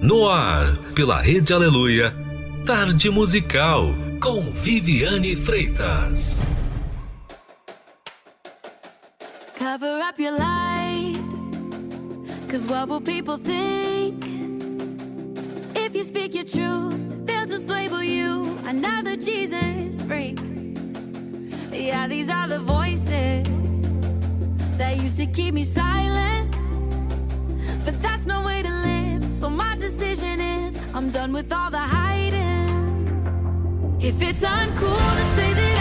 No ar, pela Rede Aleluia, Tarde Musical, com Viviane Freitas. Cover up your light, cause what will people think? If you speak your truth, they'll just label you another Jesus freak. Yeah, these are the voices that used to keep me silent, but that's no way to. So my decision is I'm done with all the hiding. If it's uncool to say that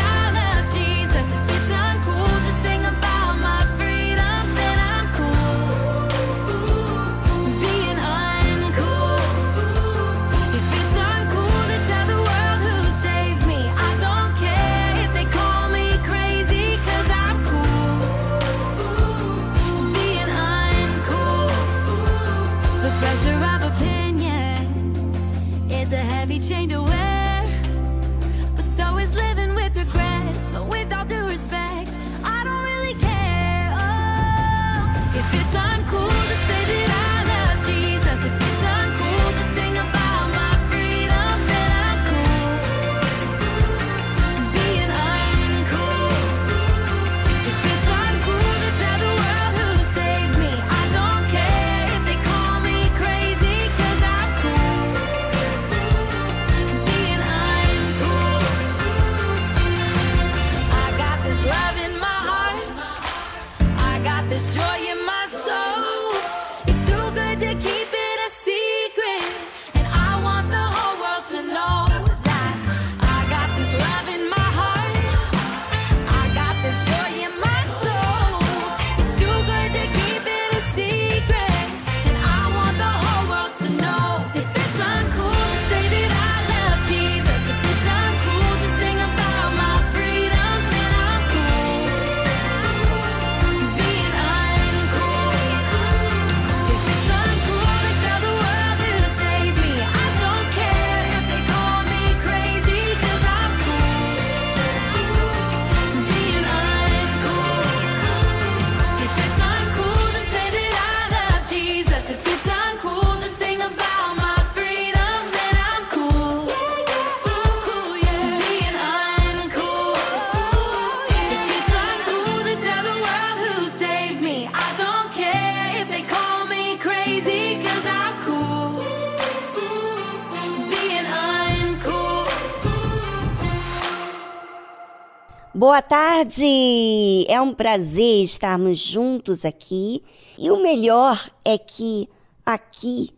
tarde! É um prazer estarmos juntos aqui. E o melhor é que aqui,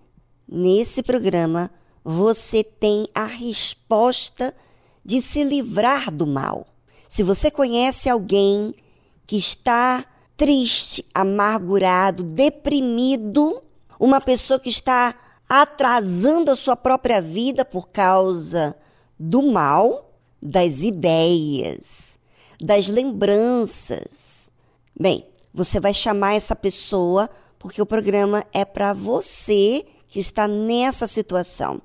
nesse programa, você tem a resposta de se livrar do mal. Se você conhece alguém que está triste, amargurado, deprimido, uma pessoa que está atrasando a sua própria vida por causa do mal, das ideias, das lembranças. Bem, você vai chamar essa pessoa porque o programa é para você que está nessa situação.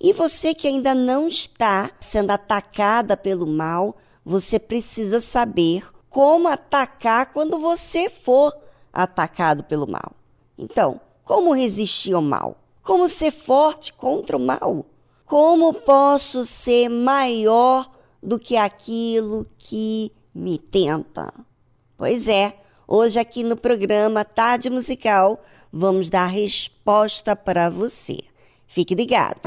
E você que ainda não está sendo atacada pelo mal, você precisa saber como atacar quando você for atacado pelo mal. Então, como resistir ao mal? Como ser forte contra o mal? Como posso ser maior do que aquilo que me tenta? Pois é, hoje aqui no programa Tarde Musical vamos dar resposta para você. Fique ligado.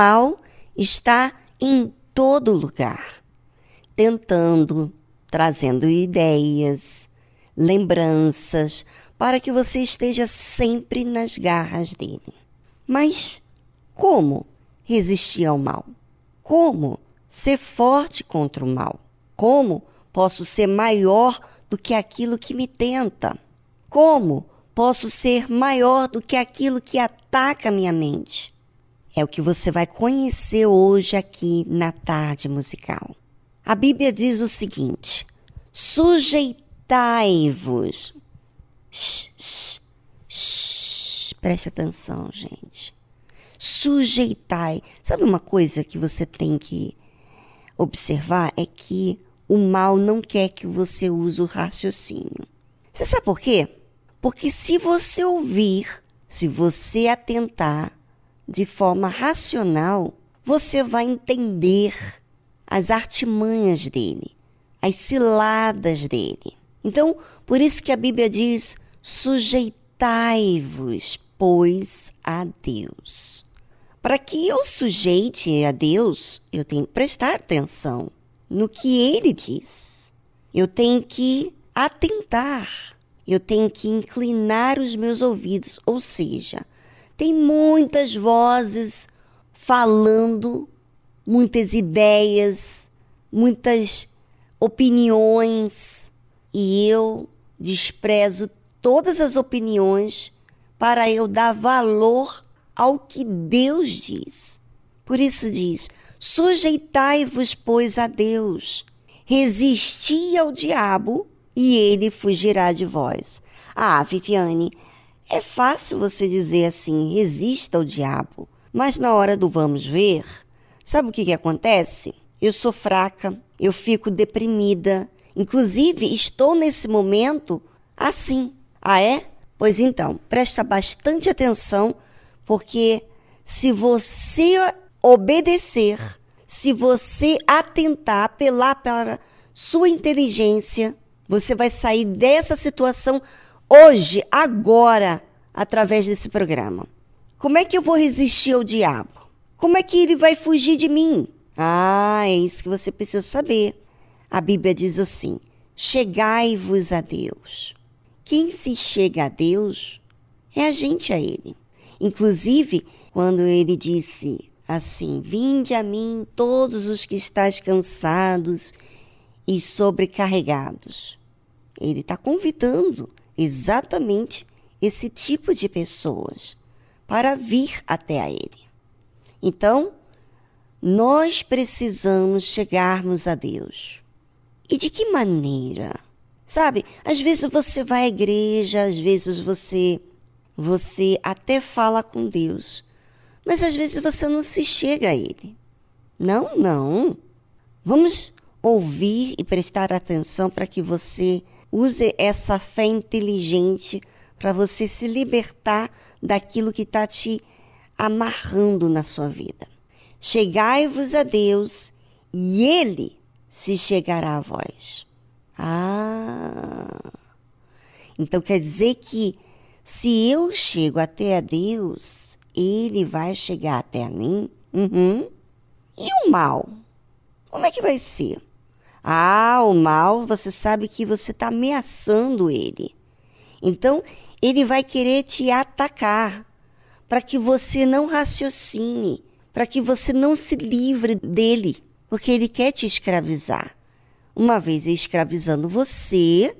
Mal está em todo lugar, tentando, trazendo ideias, lembranças, para que você esteja sempre nas garras dele. Mas como resistir ao mal? Como ser forte contra o mal? Como posso ser maior do que aquilo que me tenta? Como posso ser maior do que aquilo que ataca minha mente? É o que você vai conhecer hoje aqui na tarde musical. A Bíblia diz o seguinte: sujeitai-vos. Preste atenção, gente. Sujeitai. Sabe uma coisa que você tem que observar? É que o mal não quer que você use o raciocínio. Você sabe por quê? Porque se você ouvir, se você atentar de forma racional, você vai entender as artimanhas dele, as ciladas dele. Então, por isso que a Bíblia diz: sujeitai-vos, pois, a Deus. Para que eu sujeite a Deus, eu tenho que prestar atenção no que ele diz. Eu tenho que atentar eu tenho que inclinar os meus ouvidos, ou seja, tem muitas vozes falando, muitas ideias, muitas opiniões, e eu desprezo todas as opiniões para eu dar valor ao que Deus diz. Por isso diz: sujeitai-vos, pois, a Deus, resisti ao diabo e ele fugirá de vós. Ah, Viviane, é fácil você dizer assim, resista ao diabo. Mas na hora do vamos ver, sabe o que, que acontece? Eu sou fraca, eu fico deprimida. Inclusive, estou nesse momento assim. Ah, é? Pois então, presta bastante atenção, porque se você obedecer, se você atentar, apelar para sua inteligência, você vai sair dessa situação hoje, agora, através desse programa. Como é que eu vou resistir ao diabo? Como é que ele vai fugir de mim? Ah, é isso que você precisa saber. A Bíblia diz assim: chegai-vos a Deus. Quem se chega a Deus é a gente a Ele. Inclusive, quando ele disse assim: Vinde a mim todos os que estáis cansados e sobrecarregados. Ele está convidando exatamente esse tipo de pessoas para vir até a Ele. Então, nós precisamos chegarmos a Deus. E de que maneira? Sabe, às vezes você vai à igreja, às vezes você você até fala com Deus, mas às vezes você não se chega a ele. Não, não. Vamos ouvir e prestar atenção para que você Use essa fé inteligente para você se libertar daquilo que está te amarrando na sua vida. Chegai-vos a Deus e Ele se chegará a vós. Ah! Então quer dizer que se eu chego até a Deus, Ele vai chegar até a mim? Uhum. E o mal? Como é que vai ser? Ah, o mal, você sabe que você está ameaçando ele. Então, ele vai querer te atacar para que você não raciocine, para que você não se livre dele, porque ele quer te escravizar. Uma vez escravizando você,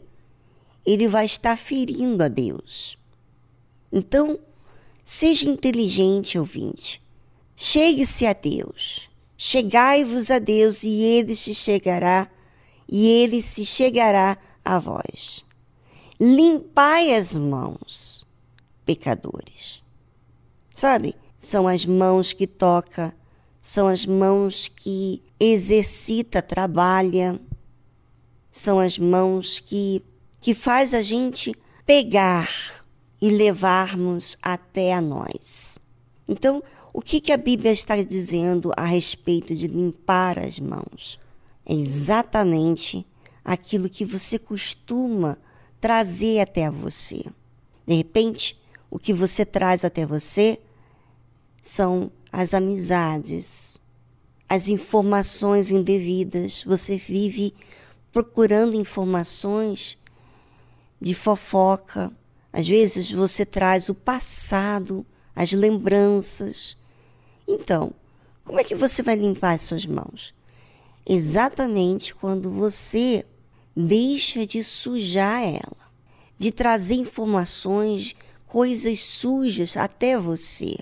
ele vai estar ferindo a Deus. Então, seja inteligente, ouvinte. Chegue-se a Deus. Chegai-vos a Deus e ele se chegará, e ele se chegará a vós. Limpai as mãos, pecadores. Sabe? São as mãos que toca, são as mãos que exercita, trabalha, são as mãos que que faz a gente pegar e levarmos até a nós. Então, o que, que a Bíblia está dizendo a respeito de limpar as mãos? É exatamente aquilo que você costuma trazer até você. De repente, o que você traz até você são as amizades, as informações indevidas. Você vive procurando informações de fofoca. Às vezes você traz o passado, as lembranças. Então, como é que você vai limpar as suas mãos? Exatamente quando você deixa de sujar ela, de trazer informações, coisas sujas até você.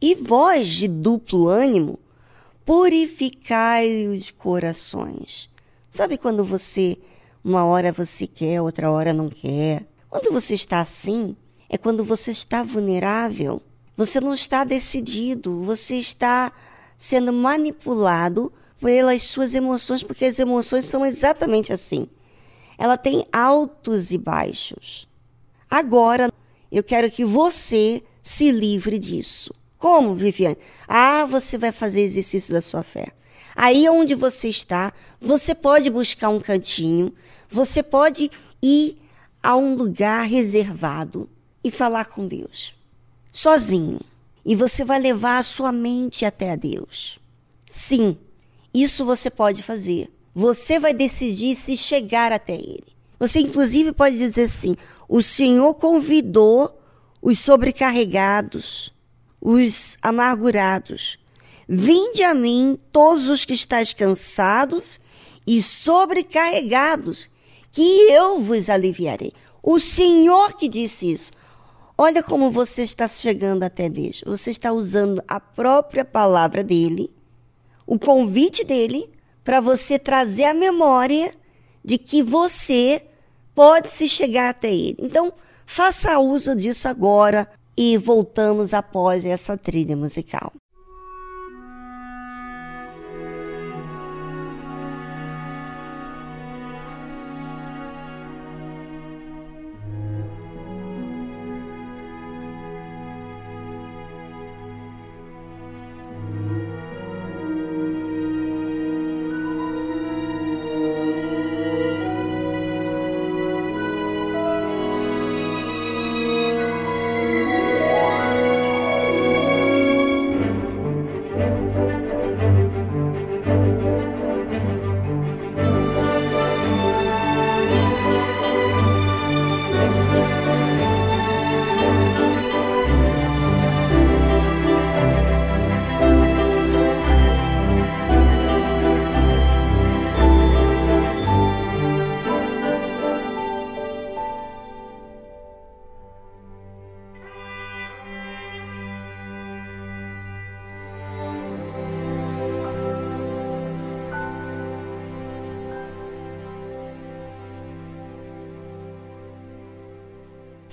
E vós de duplo ânimo, purificai os corações. Sabe quando você, uma hora você quer, outra hora não quer? Quando você está assim, é quando você está vulnerável. Você não está decidido, você está sendo manipulado pelas suas emoções, porque as emoções são exatamente assim. Ela tem altos e baixos. Agora, eu quero que você se livre disso. Como, Viviane? Ah, você vai fazer exercício da sua fé. Aí onde você está, você pode buscar um cantinho, você pode ir a um lugar reservado e falar com Deus, sozinho. E você vai levar a sua mente até a Deus. Sim, isso você pode fazer. Você vai decidir se chegar até Ele. Você, inclusive, pode dizer assim: o Senhor convidou os sobrecarregados, os amargurados. Vinde a mim, todos os que estáis cansados e sobrecarregados, que eu vos aliviarei. O Senhor que disse isso. Olha como você está chegando até Deus. Você está usando a própria palavra dele, o convite dele, para você trazer a memória de que você pode se chegar até ele. Então, faça uso disso agora e voltamos após essa trilha musical.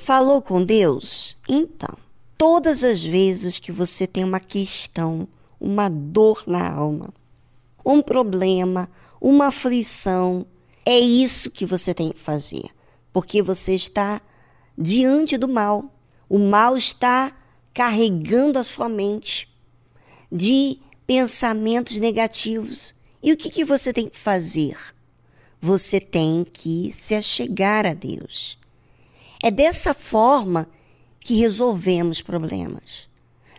Falou com Deus? Então, todas as vezes que você tem uma questão, uma dor na alma, um problema, uma aflição, é isso que você tem que fazer, porque você está diante do mal. O mal está carregando a sua mente de pensamentos negativos. E o que, que você tem que fazer? Você tem que se achegar a Deus. É dessa forma que resolvemos problemas.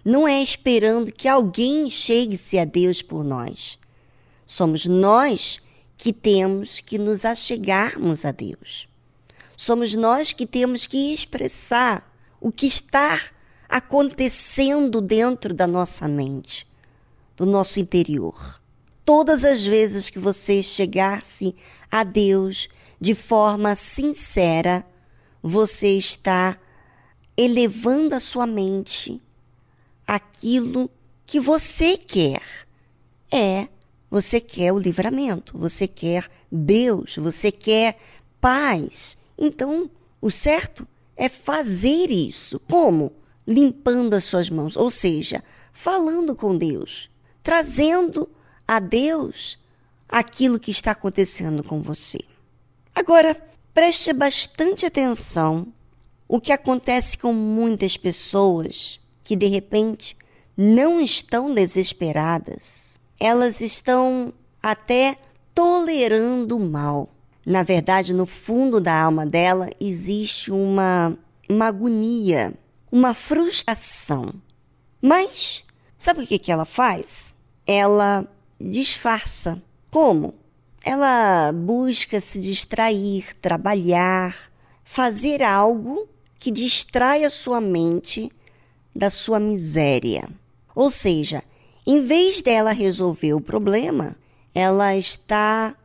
Não é esperando que alguém chegue-se a Deus por nós. Somos nós que temos que nos achegarmos a Deus. Somos nós que temos que expressar o que está acontecendo dentro da nossa mente, do nosso interior. Todas as vezes que você chegar-se a Deus de forma sincera, você está elevando a sua mente aquilo que você quer. É, você quer o livramento, você quer Deus, você quer paz. Então, o certo é fazer isso. Como? Limpando as suas mãos, ou seja, falando com Deus, trazendo a Deus aquilo que está acontecendo com você. Agora, Preste bastante atenção o que acontece com muitas pessoas que de repente não estão desesperadas. Elas estão até tolerando o mal. Na verdade, no fundo da alma dela existe uma, uma agonia, uma frustração. Mas Sabe o que, que ela faz? Ela disfarça. Como? Ela busca se distrair, trabalhar, fazer algo que distraia sua mente da sua miséria. Ou seja, em vez dela resolver o problema, ela está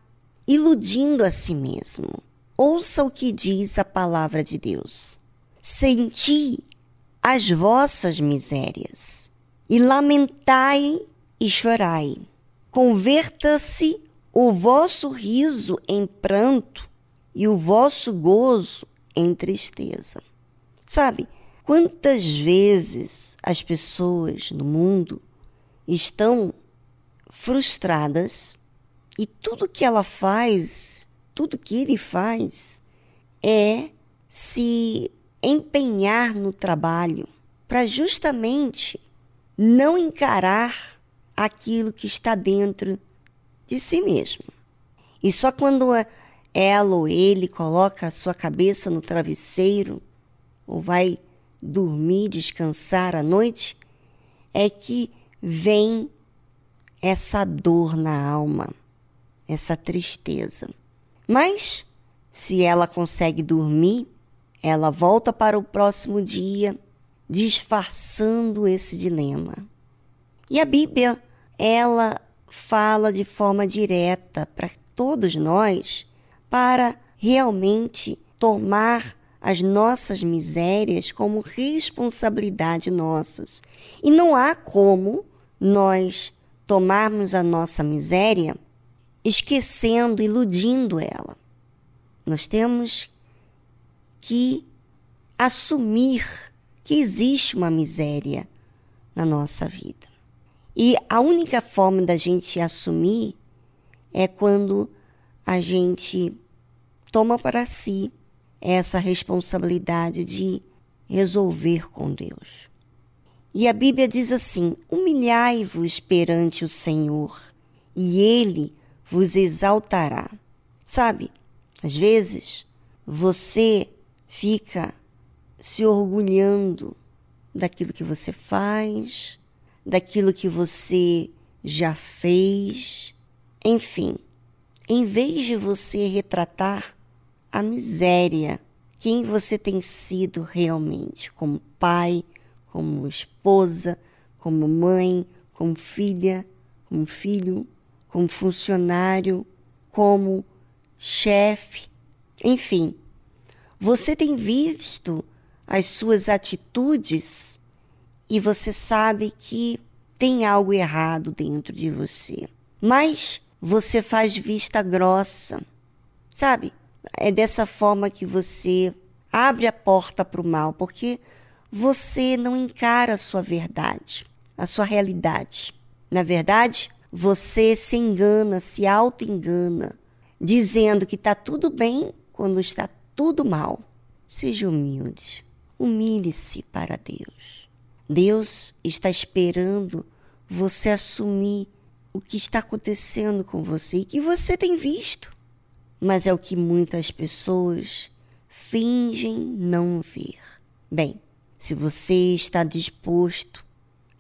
iludindo a si mesmo. Ouça o que diz a palavra de Deus. Senti as vossas misérias e lamentai e chorai. Converta-se o vosso riso em pranto e o vosso gozo em tristeza. Sabe, quantas vezes as pessoas no mundo estão frustradas e tudo que ela faz, tudo que ele faz é se empenhar no trabalho para justamente não encarar aquilo que está dentro de si mesmo. E só quando ela ou ele coloca a sua cabeça no travesseiro ou vai dormir, descansar à noite, é que vem essa dor na alma, essa tristeza. Mas se ela consegue dormir, ela volta para o próximo dia disfarçando esse dilema. E a Bíblia, ela fala de forma direta para todos nós para realmente tomar as nossas misérias como responsabilidade nossas. E não há como nós tomarmos a nossa miséria esquecendo, iludindo ela. Nós temos que assumir que existe uma miséria na nossa vida. E a única forma da gente assumir é quando a gente toma para si essa responsabilidade de resolver com Deus. E a Bíblia diz assim: humilhai-vos perante o Senhor, e Ele vos exaltará. Sabe, às vezes você fica se orgulhando daquilo que você faz, daquilo que você já fez. Enfim, em vez de você retratar a miséria, quem você tem sido realmente, como pai, como esposa, como mãe, como filha, como filho, como funcionário, como chefe, enfim, você tem visto as suas atitudes e você sabe que tem algo errado dentro de você. Mas você faz vista grossa, sabe? É dessa forma que você abre a porta para o mal, porque você não encara a sua verdade, a sua realidade. Na verdade, você se engana, se auto-engana, dizendo que está tudo bem quando está tudo mal. Seja humilde, humilhe-se para Deus. Deus está esperando você assumir o que está acontecendo com você e que você tem visto. Mas é o que muitas pessoas fingem não ver. Bem, se você está disposto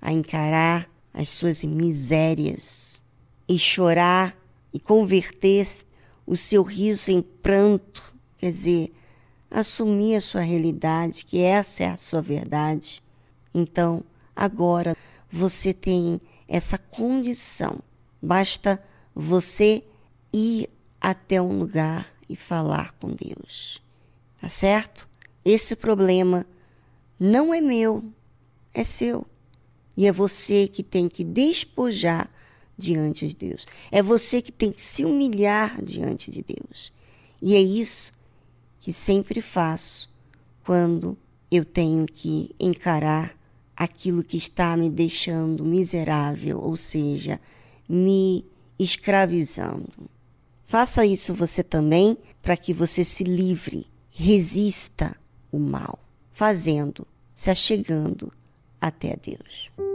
a encarar as suas misérias e chorar e converter o seu riso em pranto, quer dizer, assumir a sua realidade, que essa é a sua verdade, então agora você tem essa condição. Basta você ir até um lugar e falar com Deus. Tá certo? Esse problema não é meu, é seu. E é você que tem que despojar diante de Deus. É você que tem que se humilhar diante de Deus. E é isso que sempre faço quando eu tenho que encarar aquilo que está me deixando miserável, ou seja, me escravizando. Faça isso você também para que você se livre, resista o mal, fazendo, se achegando até Deus.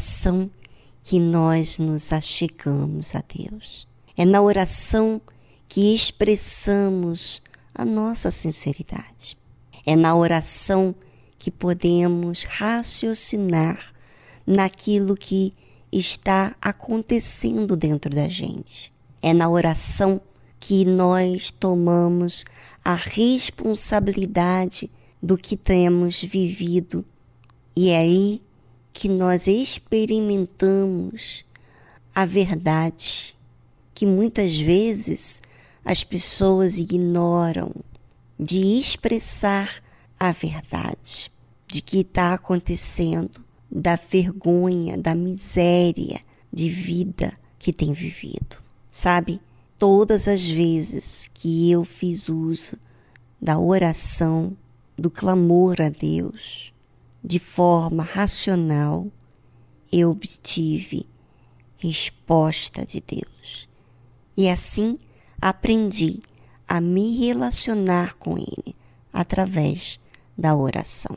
Oração que nós nos achegamos a Deus. É na oração que expressamos a nossa sinceridade. É na oração que podemos raciocinar naquilo que está acontecendo dentro da gente. É na oração que nós tomamos a responsabilidade do que temos vivido e aí que nós experimentamos a verdade que muitas vezes as pessoas ignoram de expressar a verdade de que está acontecendo, da vergonha, da miséria de vida que tem vivido. Sabe, todas as vezes que eu fiz uso da oração, do clamor a Deus, de forma racional, eu obtive resposta de Deus. E assim aprendi a me relacionar com Ele através da oração.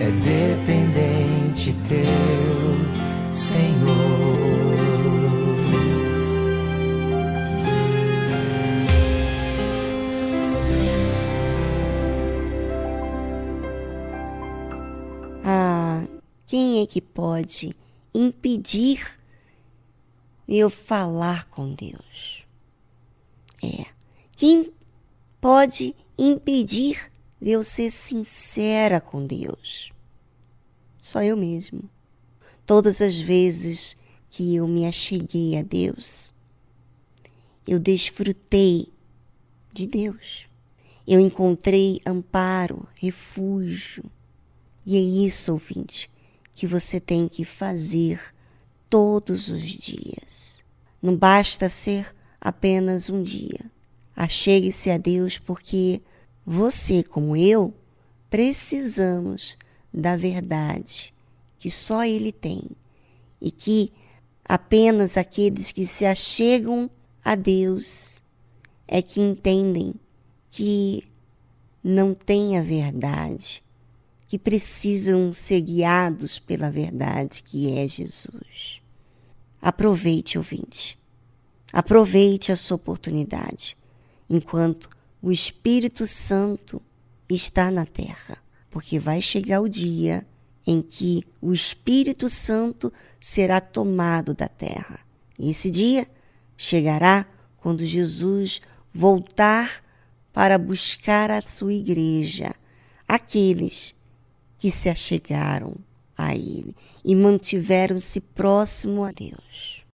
é dependente teu, Senhor. quem é que pode impedir eu falar com Deus? É. Quem pode impedir de eu ser sincera com Deus? Só eu mesmo. Todas as vezes que eu me acheguei a Deus, eu desfrutei de Deus. Eu encontrei amparo, refúgio E é isso, ouvinte, que você tem que fazer todos os dias. Não basta ser apenas um dia. Achegue-se a Deus porque você, como eu, precisamos da verdade que só Ele tem e que apenas aqueles que se achegam a Deus é que entendem que não têm a verdade, que precisam ser guiados pela verdade que é Jesus. Aproveite, ouvinte. Aproveite a sua oportunidade enquanto o Espírito Santo está na terra, porque vai chegar o dia em que o Espírito Santo será tomado da terra. E esse dia chegará quando Jesus voltar para buscar a sua igreja, aqueles que se achegaram a Ele e mantiveram-se próximo a Deus.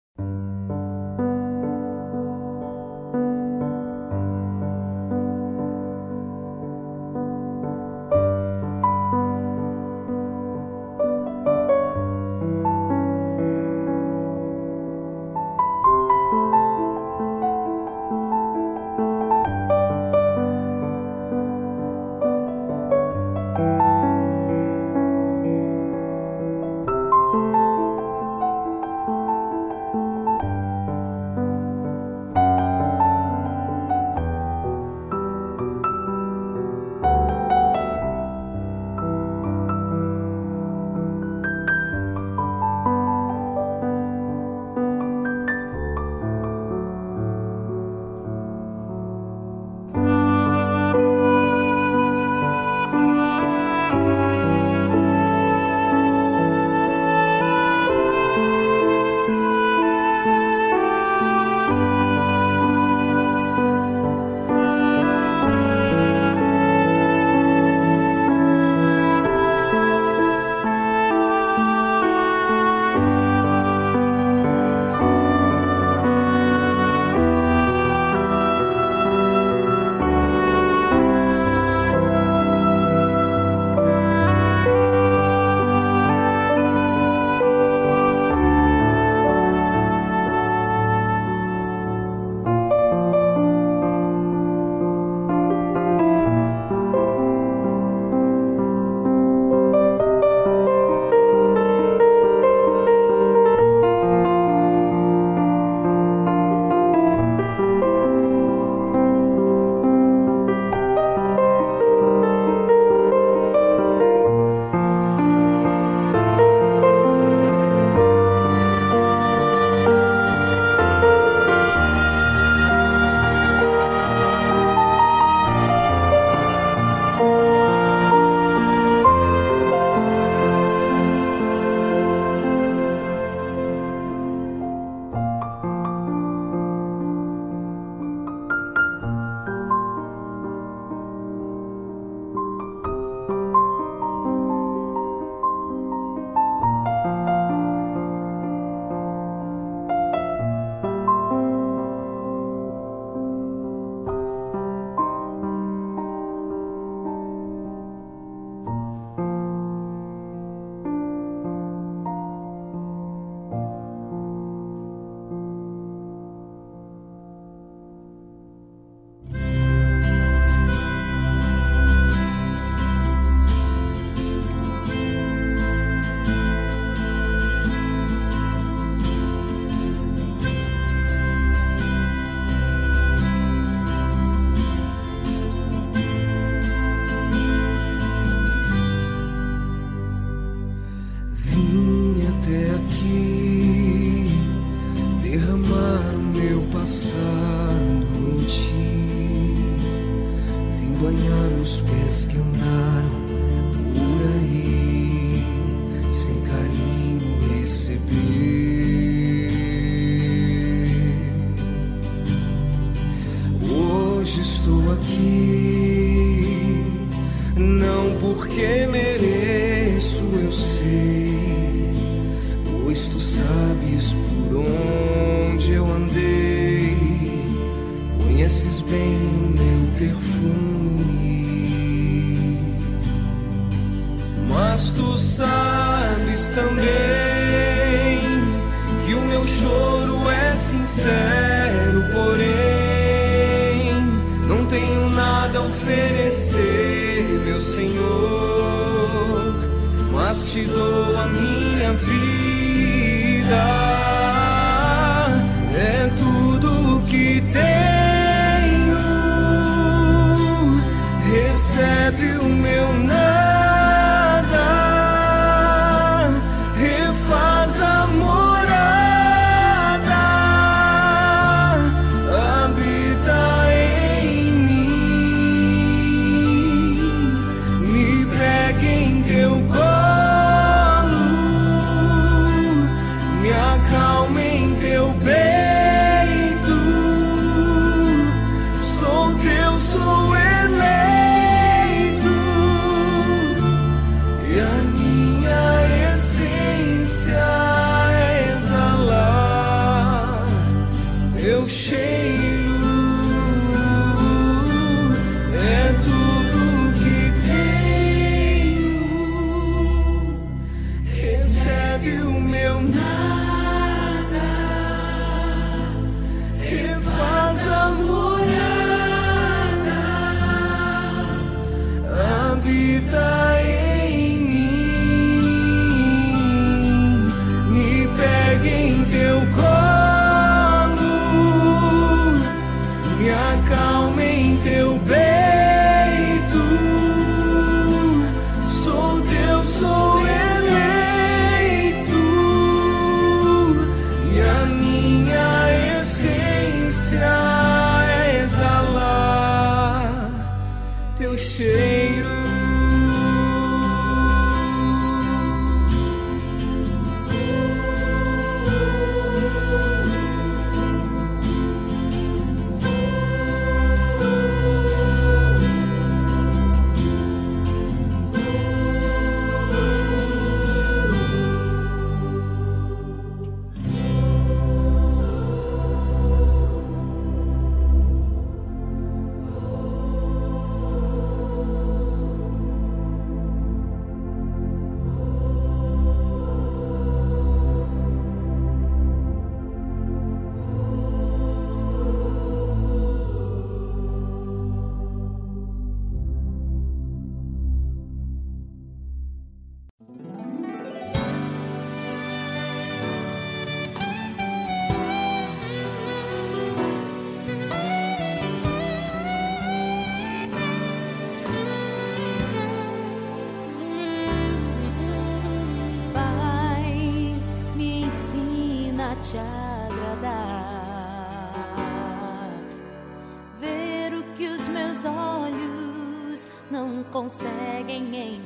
you.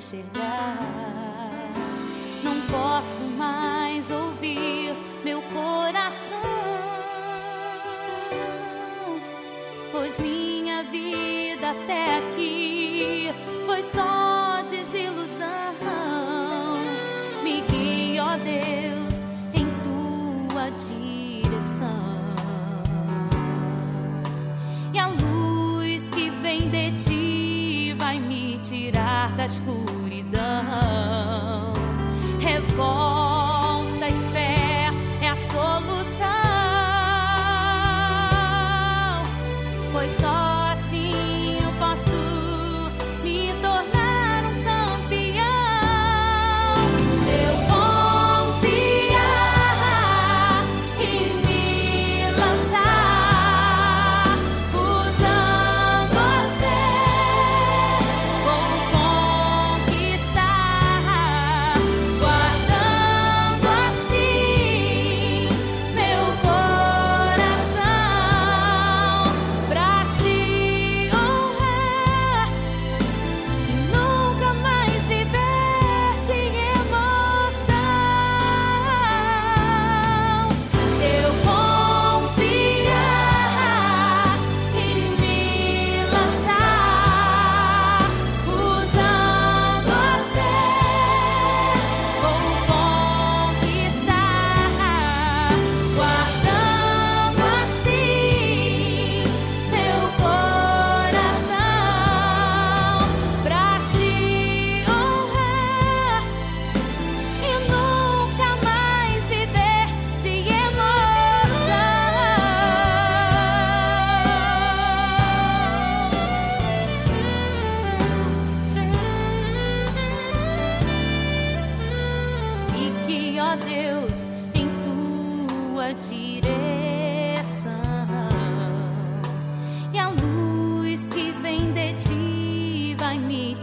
enxergar. Não posso mais ouvir meu coração, pois minha vida até aqui foi só desilusão. Me guia, ó Deus, em tua direção. E a luz que vem de ti vai me tirar da escuridão. vida.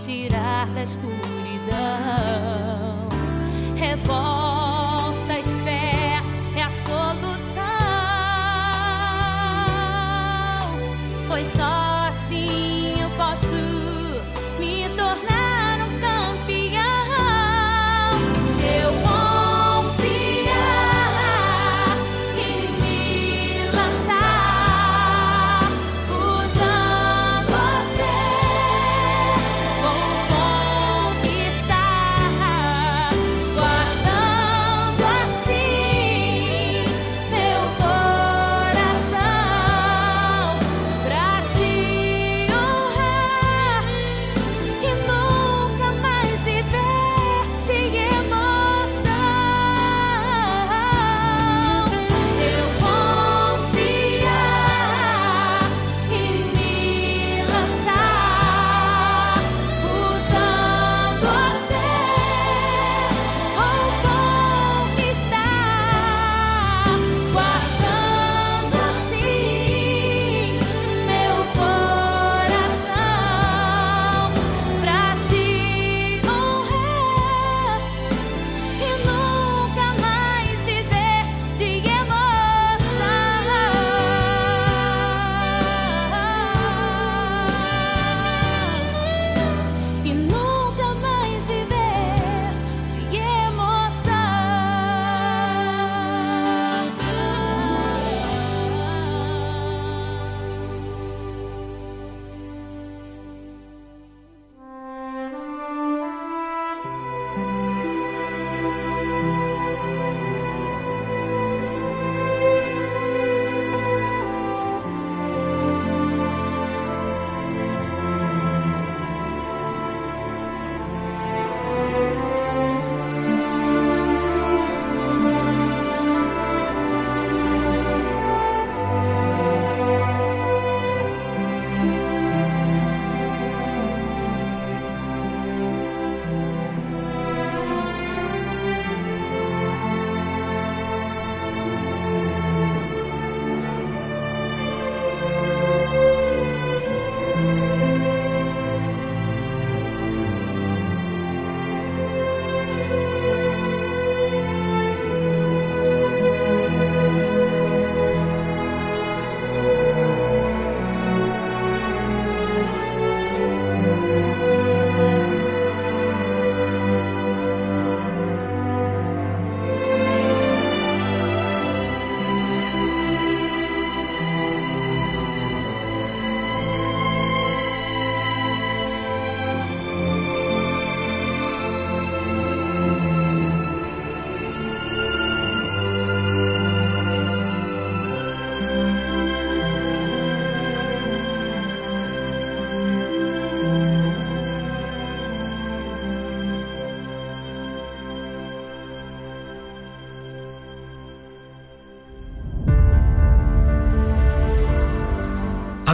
Tirar da escuridão. Revolta e fé é a solução. Pois só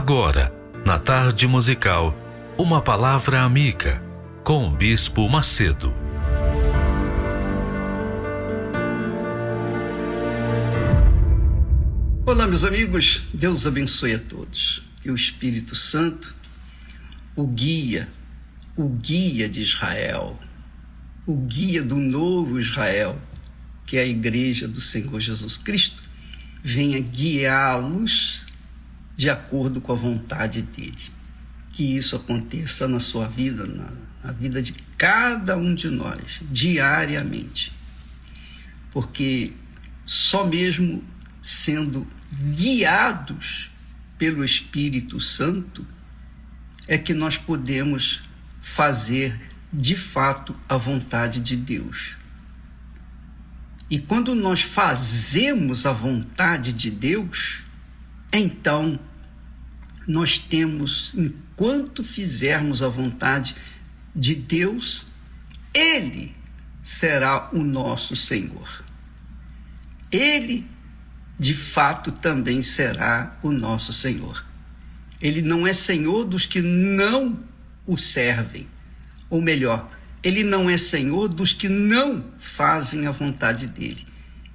Agora, na tarde musical, uma palavra amiga com o Bispo Macedo. Olá, meus amigos, Deus abençoe a todos. Que o Espírito Santo, o guia, o guia de Israel, o guia do novo Israel, que é a igreja do Senhor Jesus Cristo, venha guiá-los de acordo com a vontade dele. Que isso aconteça na sua vida, na, na vida de cada um de nós, diariamente. Porque só mesmo sendo guiados pelo Espírito Santo é que nós podemos fazer de fato a vontade de Deus. E quando nós fazemos a vontade de Deus, então nós temos, enquanto fizermos a vontade de Deus, Ele será o nosso Senhor. Ele, de fato, também será o nosso Senhor. Ele não é Senhor dos que não o servem. Ou melhor, ele não é Senhor dos que não fazem a vontade dele.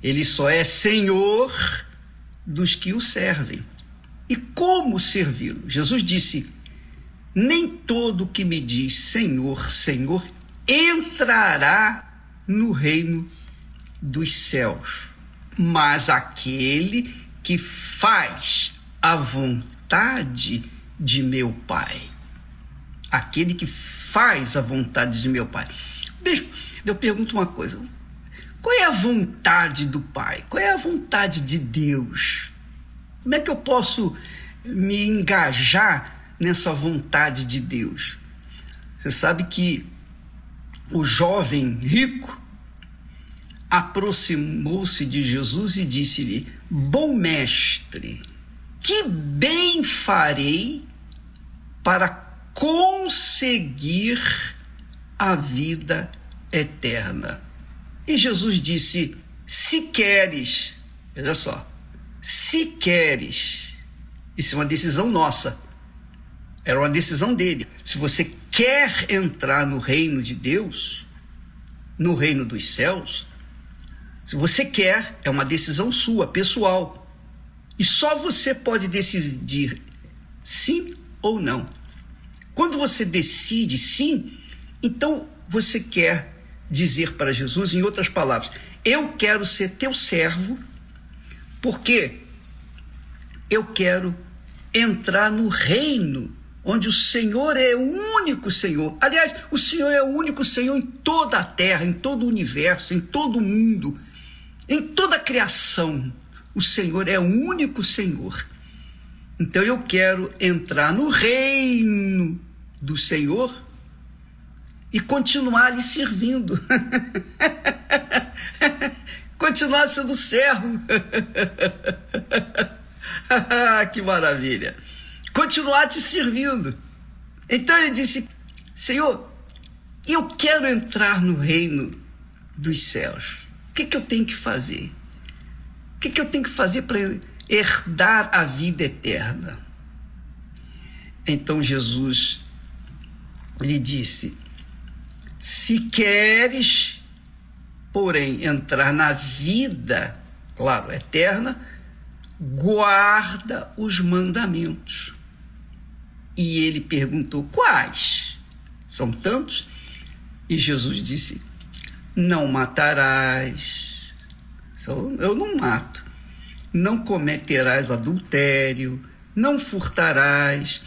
Ele só é Senhor dos que o servem. E como servi-lo? Jesus disse: Nem todo que me diz Senhor, Senhor entrará no reino dos céus, mas aquele que faz a vontade de meu Pai. Aquele que faz a vontade de meu Pai. Bispo, eu pergunto uma coisa: qual é a vontade do Pai? Qual é a vontade de Deus? Como é que eu posso me engajar nessa vontade de Deus? Você sabe que o jovem rico aproximou-se de Jesus e disse-lhe: Bom mestre, que bem farei para conseguir a vida eterna? E Jesus disse: Se queres, olha só, se queres, isso é uma decisão nossa, era uma decisão dele. Se você quer entrar no reino de Deus, no reino dos céus, se você quer, é uma decisão sua, pessoal. E só você pode decidir sim ou não. Quando você decide sim, então você quer dizer para Jesus, em outras palavras, eu quero ser teu servo, porque eu quero entrar no reino onde o Senhor é o único Senhor. Aliás, o Senhor é o único Senhor em toda a terra, em todo o universo, em todo o mundo, em toda a criação. O Senhor é o único Senhor. Então eu quero entrar no reino do Senhor e continuar lhe servindo. continuar sendo servo. que maravilha. Continuar te servindo. Então ele disse: Senhor, eu quero entrar no reino dos céus. O que, que eu tenho que fazer? O que, que eu tenho que fazer para herdar a vida eterna? Então Jesus lhe disse: Se queres, porém, entrar na vida, claro, eterna, guarda os mandamentos. E ele perguntou: Quais? São tantos? E Jesus disse: Não matarás. Eu não mato. Não cometerás adultério. Não furtarás.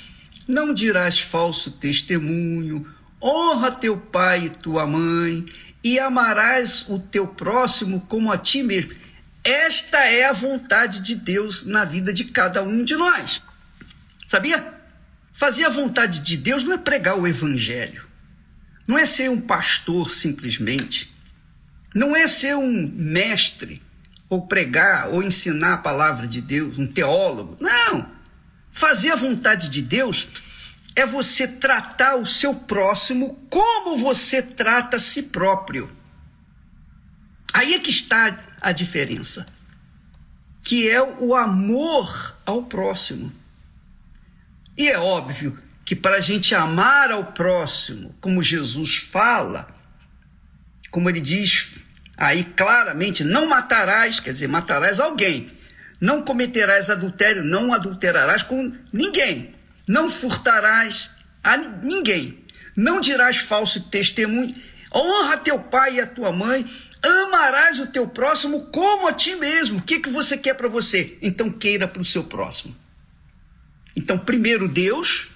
Não dirás falso testemunho. Honra teu pai e tua mãe. E amarás o teu próximo como a ti mesmo. Esta é a vontade de Deus na vida de cada um de nós. Sabia? Fazer a vontade de Deus não é pregar o evangelho. Não é ser um pastor simplesmente. Não é ser um mestre ou pregar ou ensinar a palavra de Deus, um teólogo. Não. Fazer a vontade de Deus é você tratar o seu próximo como você trata a si próprio. Aí é que está a diferença, que é o amor ao próximo. E é óbvio que para a gente amar ao próximo, como Jesus fala, como ele diz aí claramente, não matarás, quer dizer, matarás alguém. Não cometerás adultério, não adulterarás com ninguém. Não furtarás a ninguém. Não dirás falso testemunho. Honra teu pai e a tua mãe Amarás o teu próximo como a ti mesmo. O que, que você quer para você? Então queira para o seu próximo. Então, primeiro Deus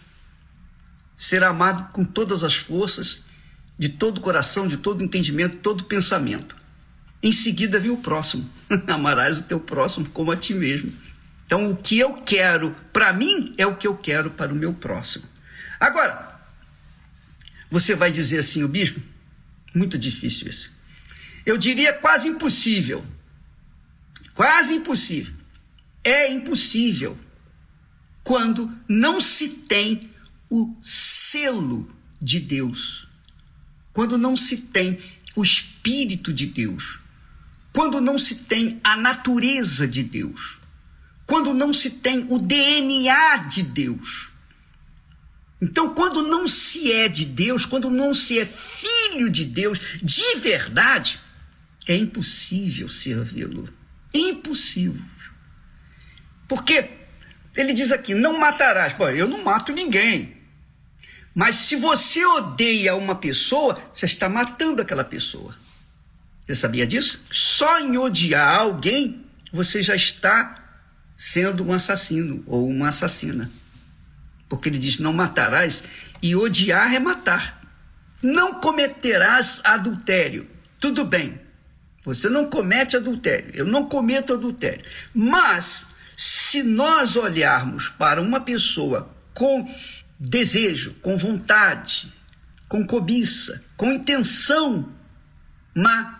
será amado com todas as forças, de todo o coração, de todo o entendimento, todo o pensamento. Em seguida vem o próximo. Amarás o teu próximo como a ti mesmo. Então, o que eu quero para mim é o que eu quero para o meu próximo. Agora, você vai dizer assim, o bispo, muito difícil isso eu diria quase impossível. Quase impossível. É impossível quando não se tem o selo de Deus, quando não se tem o Espírito de Deus, quando não se tem a natureza de Deus, quando não se tem o DNA de Deus. Então, quando não se é de Deus, quando não se é filho de Deus de verdade, é impossível servi-lo. Impossível. Porque ele diz aqui: não matarás. Pô, eu não mato ninguém. Mas se você odeia uma pessoa, você está matando aquela pessoa. Você sabia disso? Só em odiar alguém, você já está sendo um assassino ou uma assassina. Porque ele diz: não matarás, e odiar é matar. Não cometerás adultério. Tudo bem, você não comete adultério, eu não cometo adultério. Mas, se nós olharmos para uma pessoa com desejo, com vontade, com cobiça, com intenção má,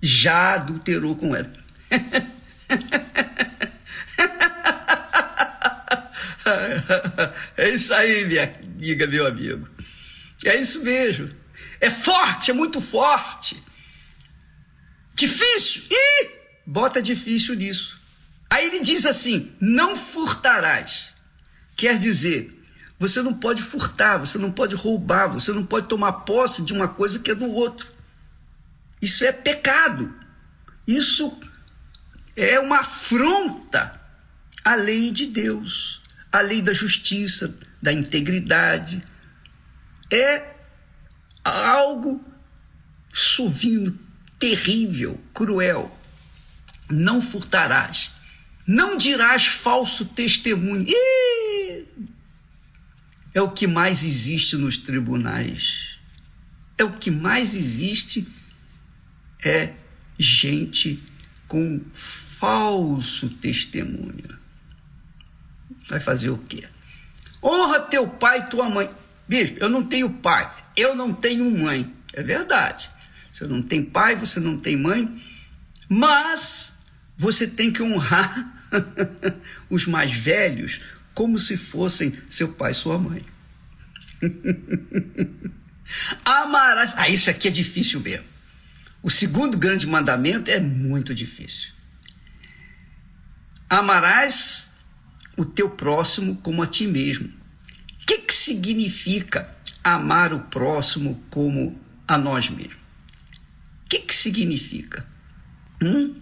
já adulterou com ela. É isso aí, minha amiga, meu amigo. É isso mesmo. É forte, é muito forte. Difícil? Ih, bota difícil nisso. Aí ele diz assim: não furtarás. Quer dizer, você não pode furtar, você não pode roubar, você não pode tomar posse de uma coisa que é do outro. Isso é pecado. Isso é uma afronta à lei de Deus, à lei da justiça, da integridade. É algo sovino, terrível, cruel. Não furtarás. Não dirás falso testemunho. É o que mais existe nos tribunais. É o que mais existe é gente com falso testemunho. Vai fazer o quê? Honra teu pai e tua mãe. Bicho, eu não tenho pai, eu não tenho mãe. É verdade. Você não tem pai, você não tem mãe, mas você tem que honrar os mais velhos como se fossem seu pai e sua mãe. Amarás. Ah, isso aqui é difícil mesmo. O segundo grande mandamento é muito difícil. Amarás o teu próximo como a ti mesmo. O que, que significa amar o próximo como a nós mesmos? O que, que significa? Hum?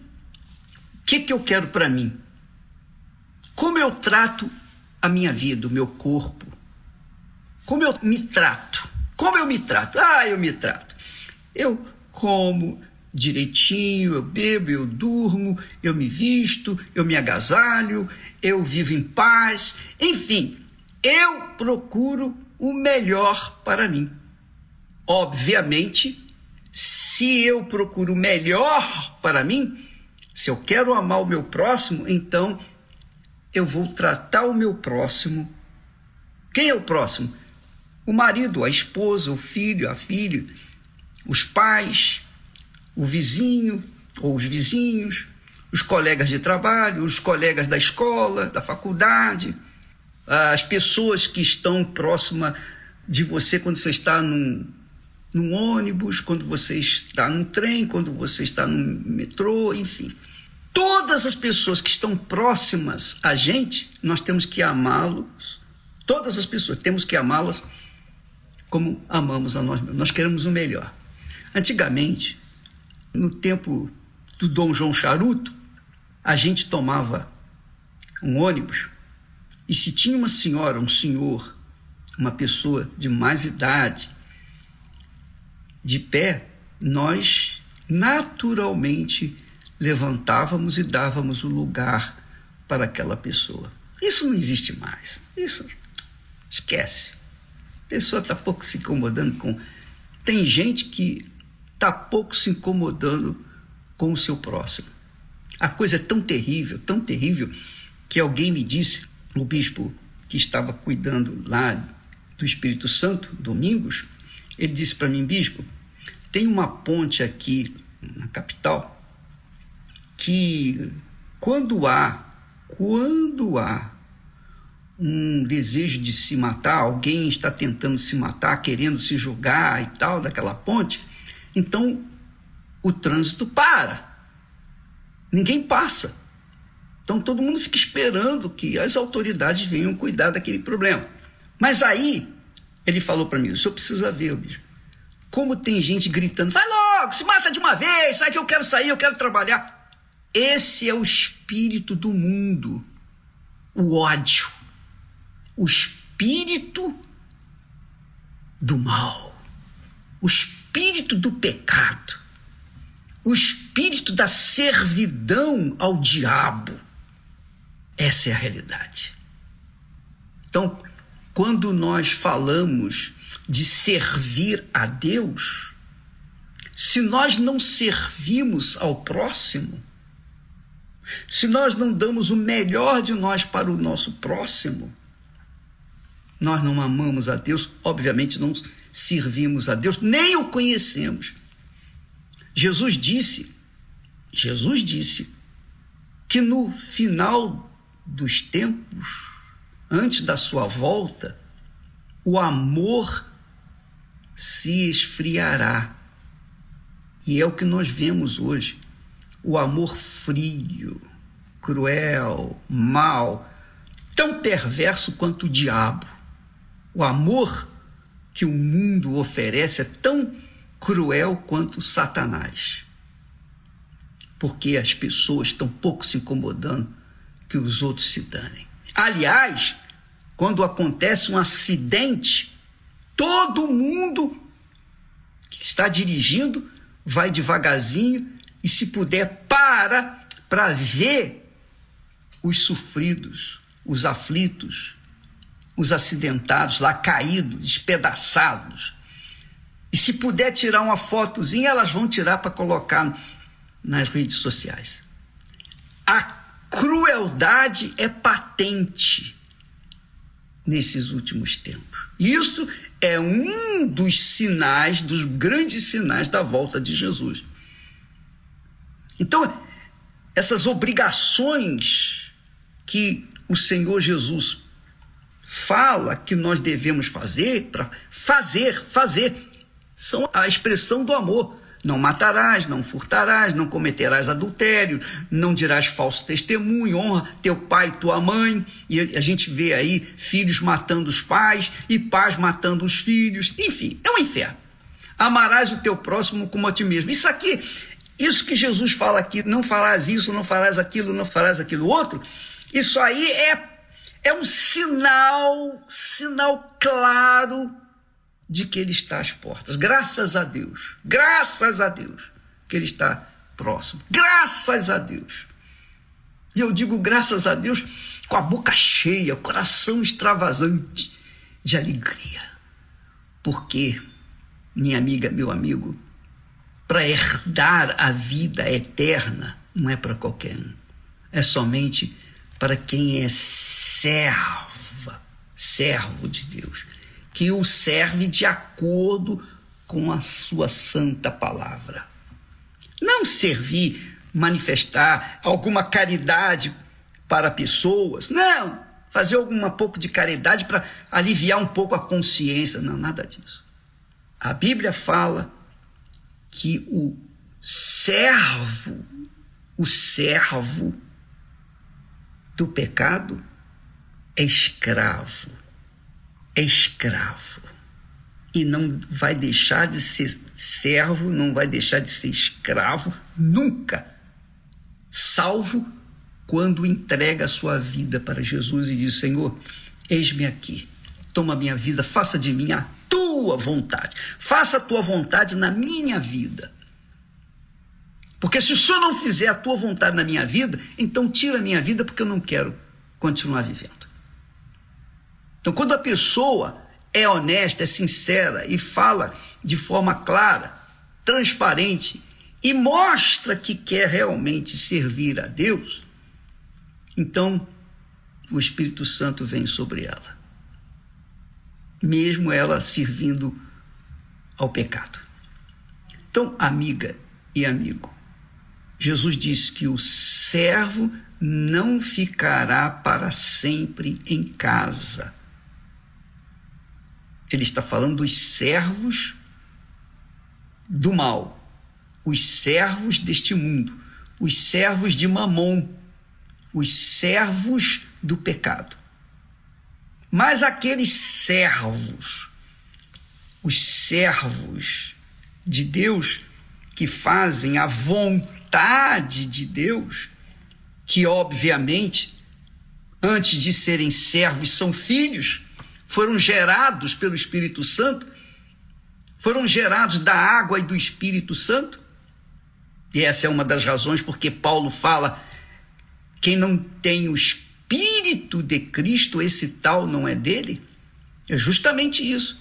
O que, que eu quero para mim? Como eu trato a minha vida, o meu corpo? Como eu me trato? Como eu me trato? Ah, eu me trato. Eu como direitinho, eu bebo, eu durmo, eu me visto, eu me agasalho, eu vivo em paz, enfim, eu procuro o melhor para mim. Obviamente, se eu procuro o melhor para mim, se eu quero amar o meu próximo, então eu vou tratar o meu próximo. Quem é o próximo? O marido, a esposa, o filho, a filha, os pais, o vizinho ou os vizinhos, os colegas de trabalho, os colegas da escola, da faculdade, as pessoas que estão próximas de você quando você está num, num ônibus, quando você está num trem, quando você está no metrô, enfim. Todas as pessoas que estão próximas a gente, nós temos que amá-los. Todas as pessoas temos que amá-las como amamos a nós mesmos. Nós queremos o melhor. Antigamente, no tempo do Dom João Charuto, a gente tomava um ônibus e se tinha uma senhora, um senhor, uma pessoa de mais idade, de pé, nós naturalmente levantávamos e dávamos o lugar para aquela pessoa. Isso não existe mais. Isso esquece. A pessoa está pouco se incomodando com. Tem gente que está pouco se incomodando com o seu próximo. A coisa é tão terrível, tão terrível, que alguém me disse, o bispo que estava cuidando lá do Espírito Santo, Domingos, ele disse para mim, bispo, tem uma ponte aqui na capital que quando há, quando há um desejo de se matar, alguém está tentando se matar, querendo se julgar e tal, daquela ponte, então o trânsito para. Ninguém passa. Então todo mundo fica esperando que as autoridades venham cuidar daquele problema. Mas aí ele falou para mim: o senhor precisa ver, bicho, como tem gente gritando, vai logo! se mata de uma vez, sai que eu quero sair, eu quero trabalhar. Esse é o espírito do mundo, o ódio, o espírito do mal, o espírito do pecado, o espírito da servidão ao diabo. Essa é a realidade. Então, quando nós falamos de servir a Deus, se nós não servimos ao próximo, se nós não damos o melhor de nós para o nosso próximo, nós não amamos a Deus, obviamente não servimos a Deus, nem o conhecemos. Jesus disse, Jesus disse que no final dos tempos, antes da sua volta, o amor se esfriará. E é o que nós vemos hoje. O amor frio, cruel, mau, tão perverso quanto o diabo. O amor que o mundo oferece é tão cruel quanto Satanás. Porque as pessoas estão pouco se incomodando que os outros se danem. Aliás, quando acontece um acidente, todo mundo que está dirigindo vai devagarzinho e, se puder, para para ver os sofridos, os aflitos, os acidentados lá caídos, despedaçados. E se puder tirar uma fotozinha, elas vão tirar para colocar nas redes sociais. A crueldade é patente nesses últimos tempos. Isso é um dos sinais, dos grandes sinais da volta de Jesus. Então, essas obrigações que o Senhor Jesus fala que nós devemos fazer, para fazer, fazer, são a expressão do amor. Não matarás, não furtarás, não cometerás adultério, não dirás falso testemunho, honra teu pai e tua mãe. E a gente vê aí filhos matando os pais e pais matando os filhos. Enfim, é um inferno. Amarás o teu próximo como a ti mesmo. Isso aqui, isso que Jesus fala aqui, não farás isso, não farás aquilo, não farás aquilo outro. Isso aí é, é um sinal, sinal claro de que ele está às portas. Graças a Deus, graças a Deus que ele está próximo. Graças a Deus. E eu digo graças a Deus com a boca cheia, coração extravasante de alegria. Porque, minha amiga, meu amigo, para herdar a vida eterna não é para qualquer um. É somente para quem é serva, servo de Deus que o serve de acordo com a sua santa palavra. Não servir, manifestar alguma caridade para pessoas, não. Fazer alguma pouco de caridade para aliviar um pouco a consciência, não, nada disso. A Bíblia fala que o servo, o servo do pecado é escravo é escravo. E não vai deixar de ser servo, não vai deixar de ser escravo nunca, salvo quando entrega a sua vida para Jesus e diz: Senhor, eis-me aqui, toma minha vida, faça de mim a tua vontade, faça a tua vontade na minha vida. Porque se o Senhor não fizer a tua vontade na minha vida, então tira a minha vida porque eu não quero continuar vivendo. Então, quando a pessoa é honesta, é sincera e fala de forma clara, transparente e mostra que quer realmente servir a Deus, então o Espírito Santo vem sobre ela, mesmo ela servindo ao pecado. Então, amiga e amigo, Jesus disse que o servo não ficará para sempre em casa ele está falando dos servos do mal, os servos deste mundo, os servos de Mamon, os servos do pecado. Mas aqueles servos, os servos de Deus, que fazem a vontade de Deus, que obviamente, antes de serem servos, são filhos, foram gerados pelo Espírito Santo, foram gerados da água e do Espírito Santo. E essa é uma das razões porque Paulo fala: quem não tem o Espírito de Cristo, esse tal não é dele. É justamente isso.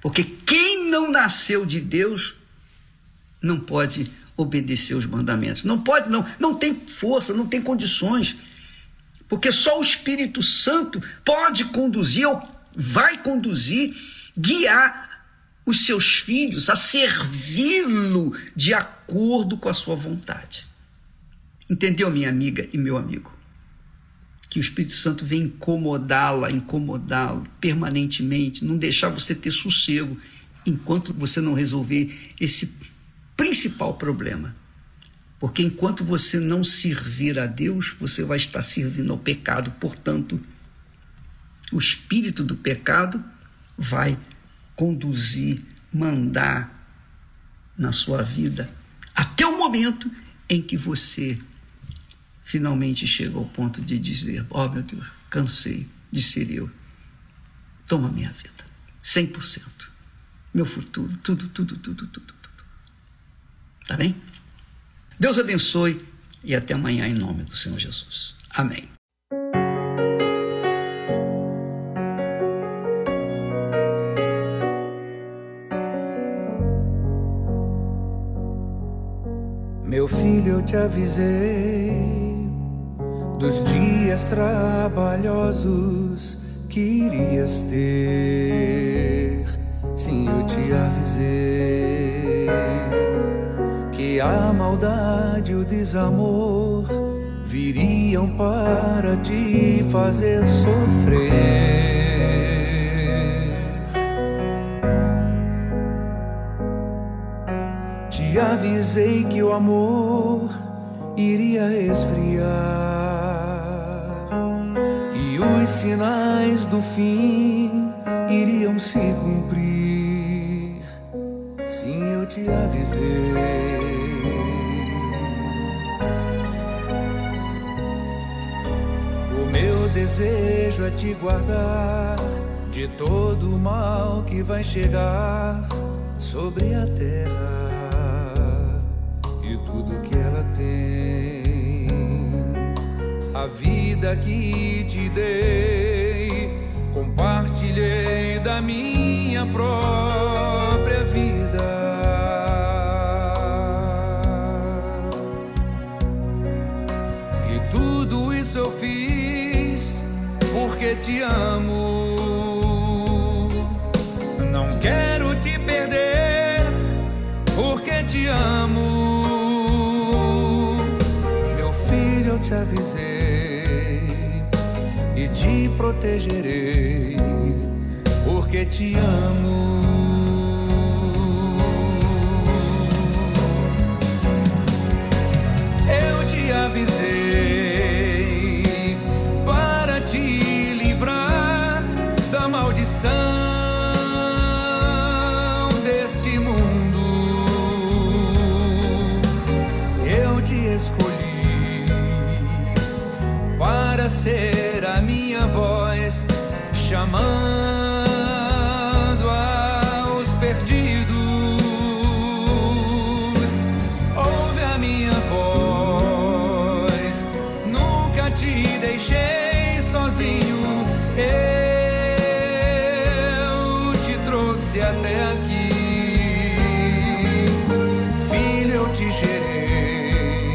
Porque quem não nasceu de Deus não pode obedecer os mandamentos. Não pode, não, não tem força, não tem condições. Porque só o Espírito Santo pode conduzir, ou vai conduzir, guiar os seus filhos a servi-lo de acordo com a sua vontade. Entendeu, minha amiga e meu amigo? Que o Espírito Santo vem incomodá-la, incomodá-lo permanentemente, não deixar você ter sossego enquanto você não resolver esse principal problema. Porque enquanto você não servir a Deus, você vai estar servindo ao pecado. Portanto, o espírito do pecado vai conduzir, mandar na sua vida até o momento em que você finalmente chega ao ponto de dizer: Ó oh, meu Deus, cansei de ser eu. Toma minha vida, 100%. Meu futuro, tudo, tudo, tudo, tudo. Tá bem? Deus abençoe e até amanhã em nome do Senhor Jesus. Amém. Meu filho, eu te avisei dos dias trabalhosos que irias ter. Sim, eu te avisei que a maldade e o desamor viriam para te fazer sofrer. Te avisei que o amor iria esfriar e os sinais do fim iriam se cumprir. Sim, eu te avisei. Desejo é te guardar de todo o mal que vai chegar sobre a terra e tudo que ela tem. A vida que te dei, compartilhei da minha própria vida. Te amo. Não quero te perder, porque te amo. Meu filho, eu te avisei e te protegerei, porque te amo. Eu te avisei ser a minha voz chamando aos perdidos. Ouve a minha voz, nunca te deixei sozinho. Eu te trouxe até aqui, filho, eu te gerei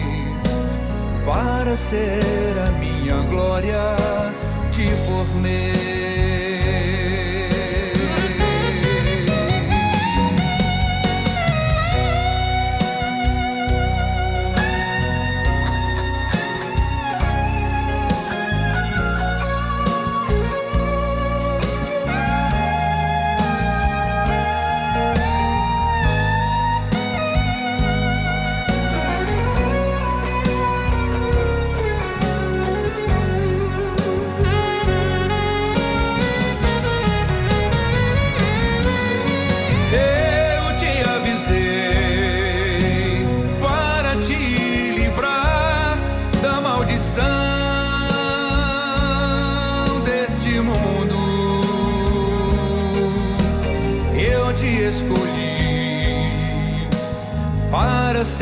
para ser a minha glória, te formei.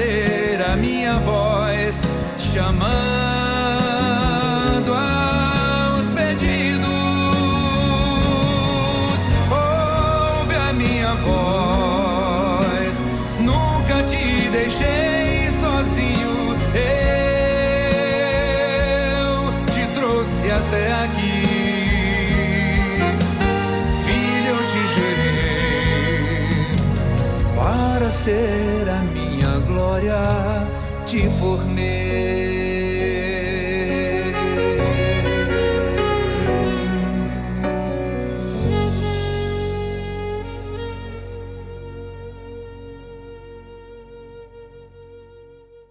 Ser a minha voz chamando aos pedidos. Ouve a minha voz, nunca te deixei sozinho. Eu te trouxe até aqui. Filho, eu te gerei para ser a glória. Te formei.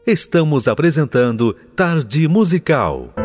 Estamos apresentando Tarde Musical.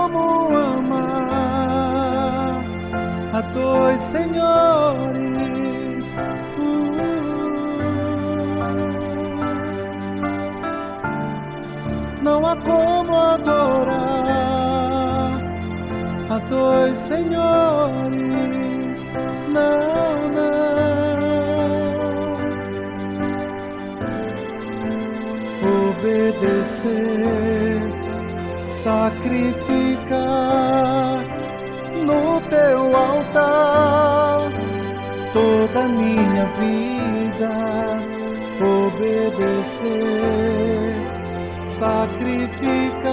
Como amar a dois senhores. Uh. Não há como adorar a dois senhores. Não, não. Obedecer, sacrificar no teu altar toda minha vida obedecer, sacrificar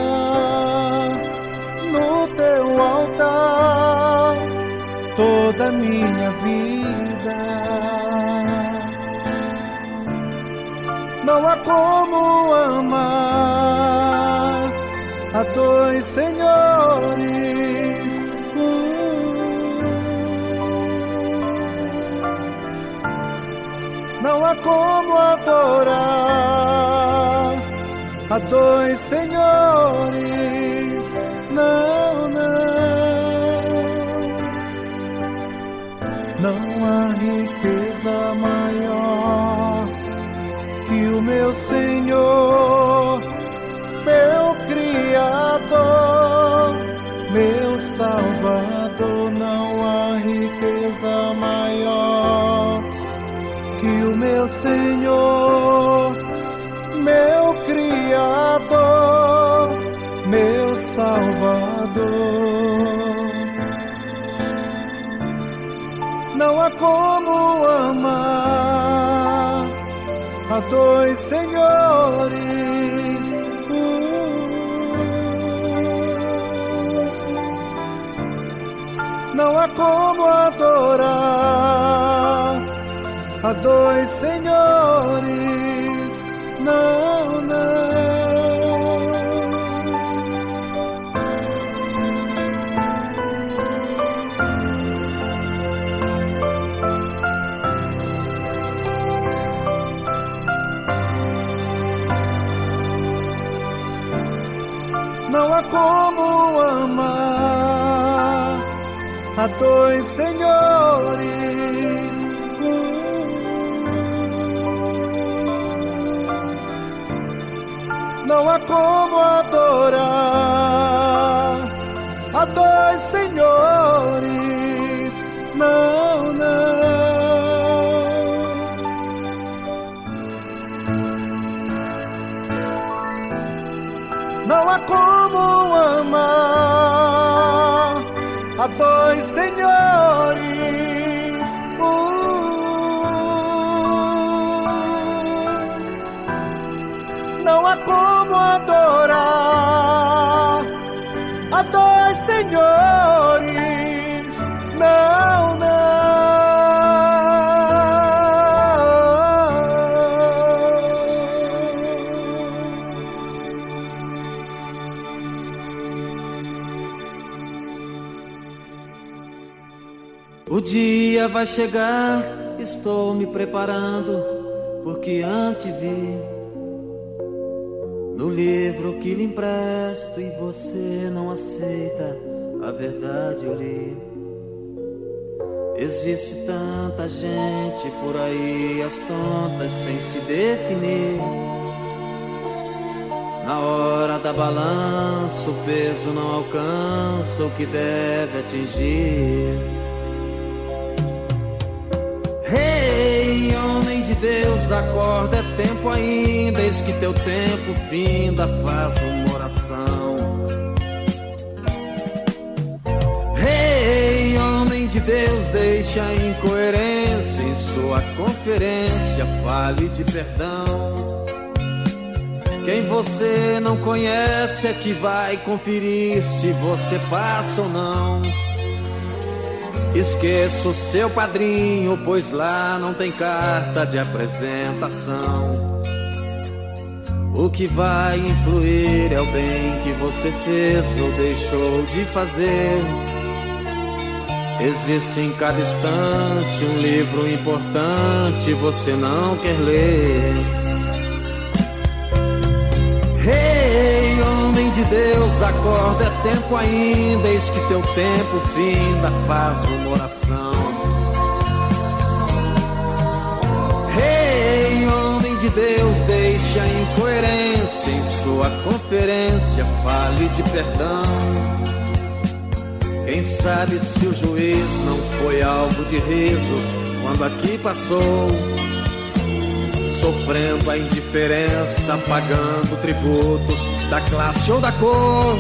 no teu altar toda minha vida. Não há como amar a dois senhores. Há como adorar a dois senhores. Não, não. Não há riqueza maior que o meu Senhor, meu Senhor, meu Criador, meu Salvador. Não há como amar a dois senhores. Uh. Não há como adorar a dois senhores. Não, não. Não há como amar a dois senhores. Como adorar a dois senhores. Não, não. Não há como amar a dois senhores. Vai chegar, estou me preparando, porque antes vi no livro que lhe empresto e você não aceita, a verdade eu li. Existe tanta gente por aí, as tontas sem se definir. Na hora da balança, o peso não alcança o que deve atingir. Deus, acorda, é tempo ainda, eis que teu tempo finda, faz uma oração. Rei, homem de Deus, deixa a incoerência em sua conferência, fale de perdão. Quem você não conhece é que vai conferir se você passa ou não. Esqueça o seu padrinho, pois lá não tem carta de apresentação. O que vai influir é o bem que você fez ou deixou de fazer. Existe em cada instante um livro importante, você não quer ler. De Deus, acorda, é tempo ainda, eis que teu tempo finda, faz uma oração. Rei, homem de Deus, deixa a incoerência em sua conferência, fale de perdão. Quem sabe se o juiz não foi alvo de risos quando aqui passou, sofrendo a indiferença, pagando tributos da classe ou da cor.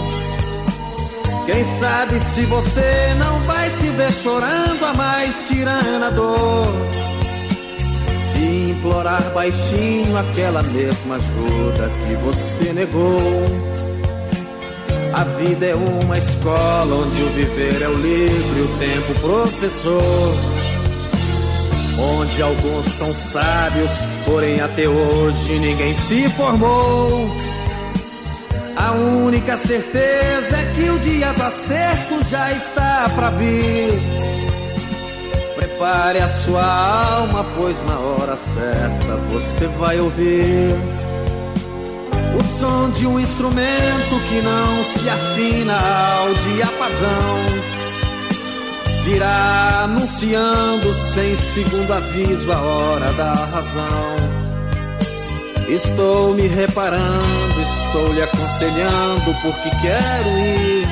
Quem sabe se você não vai se ver chorando a mais tirana dor e implorar baixinho aquela mesma ajuda que você negou. A vida é uma escola onde o viver é o livre, o tempo professor. Onde alguns são sábios, porém até hoje ninguém se formou. A única certeza é que o dia do acerto já está pra vir. Prepare a sua alma, pois na hora certa você vai ouvir o som de um instrumento que não se afina ao diapasão. Virá anunciando sem segundo aviso a hora da razão. Estou me reparando, estou lhe aconselhando porque quero ir.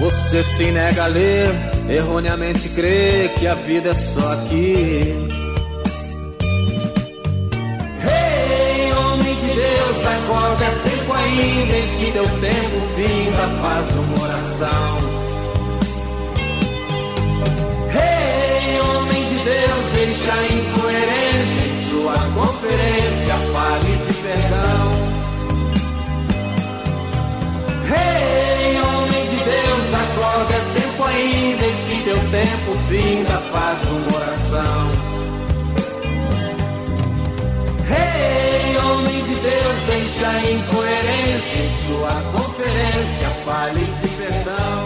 Você se nega a ler, erroneamente crê que a vida é só aqui. Rei, homem de Deus, acorda, tempo ainda, eis que teu tempo vinda, faz uma oração. Deixa incoerência em sua conferência, fale de perdão. Rei, homem de Deus, acorda, é tempo ainda, eis que teu tempo finda, faz uma oração. Rei, homem de Deus, deixa incoerência em sua conferência, fale de perdão.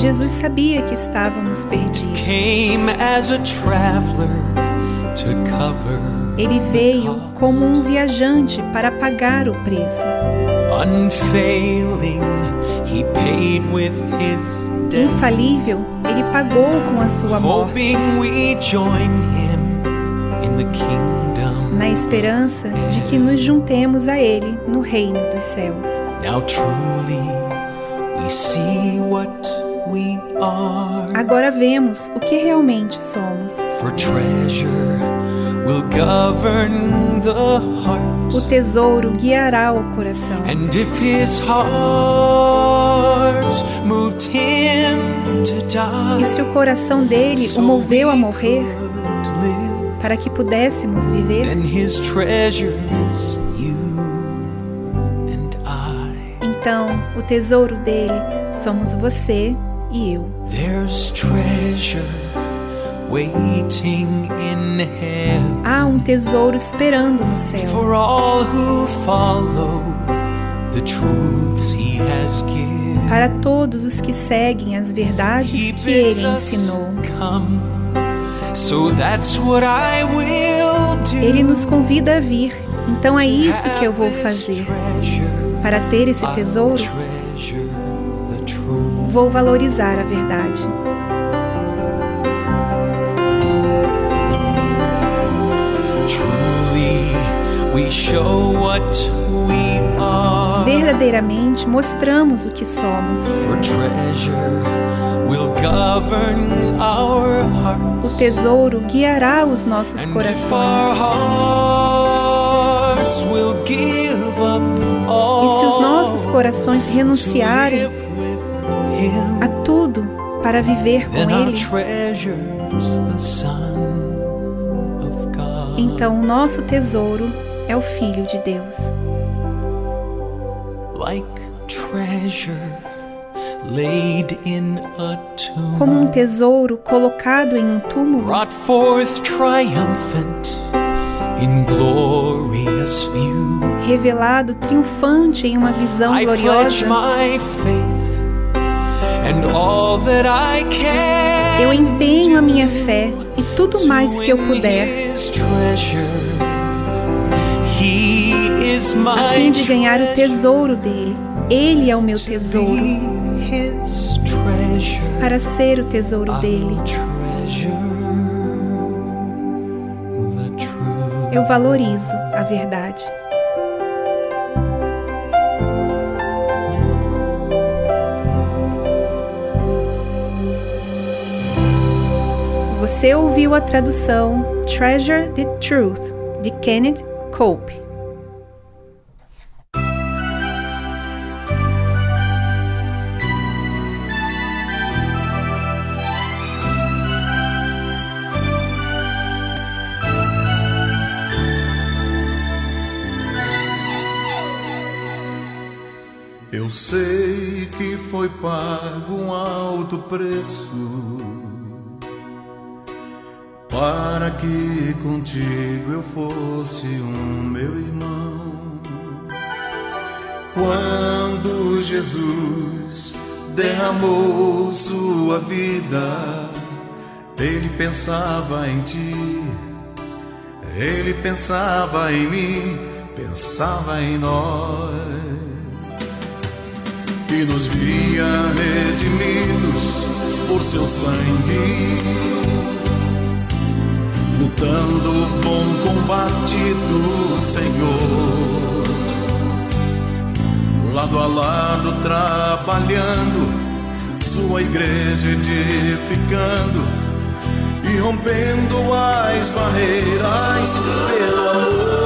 Jesus sabia que estávamos perdidos. Ele veio como um viajante para pagar o preço. Infalível, ele pagou com a sua morte, na esperança de que nos juntemos a ele no reino dos céus. Now truly Agora vemos o que realmente somos. For treasure will govern the heart. O tesouro guiará o coração. And if his heart moved him to die, E se o coração dele o moveu a morrer para que pudéssemos viver, então o tesouro dele somos você e eu. Há um tesouro esperando no céu para todos os que seguem as verdades que ele ensinou. come. So that's what I will do. Ele nos convida a vir. Então é isso que eu vou fazer. Para ter esse tesouro, vou valorizar a verdade. Verdadeiramente mostramos o que somos. O tesouro guiará os nossos corações. Os nossos corações renunciarem a tudo para viver com Ele, então o nosso tesouro é o Filho de Deus. Como um tesouro colocado em um túmulo, revelado triunfante em uma visão I gloriosa, my faith and all that I can. eu empenho a minha fé e tudo mais que eu puder a fim de ganhar o tesouro dele. Ele é o meu tesouro. Para ser o tesouro dele, eu valorizo a verdade. Você ouviu a tradução Treasure the Truth de Kenneth Cope. Eu sei que foi pago um alto preço para que contigo eu fosse um meu irmão. Quando Jesus derramou sua vida, ele pensava em ti, ele pensava em mim, pensava em nós que nos via redimidos por seu sangue, lutando o bom combate do Senhor, lado a lado trabalhando, sua igreja edificando e rompendo as barreiras pelo amor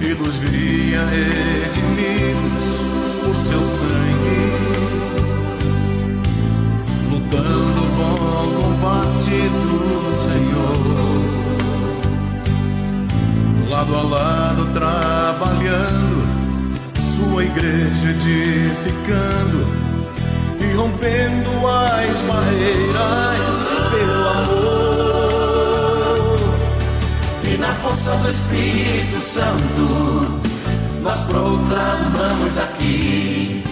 e nos via redimidos por seu sangue, lutando o bom combate do Senhor, lado a lado trabalhando, sua igreja edificando e rompendo as barreiras pelo amor na força do Espírito Santo, nós proclamamos aqui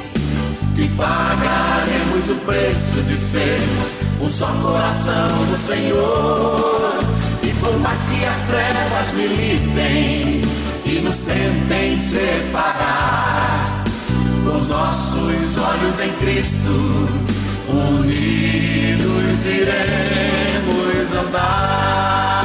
que pagaremos o preço de sermos um só coração do Senhor. E por mais que as trevas militem e nos tentem separar, com os nossos olhos em Cristo, unidos iremos andar.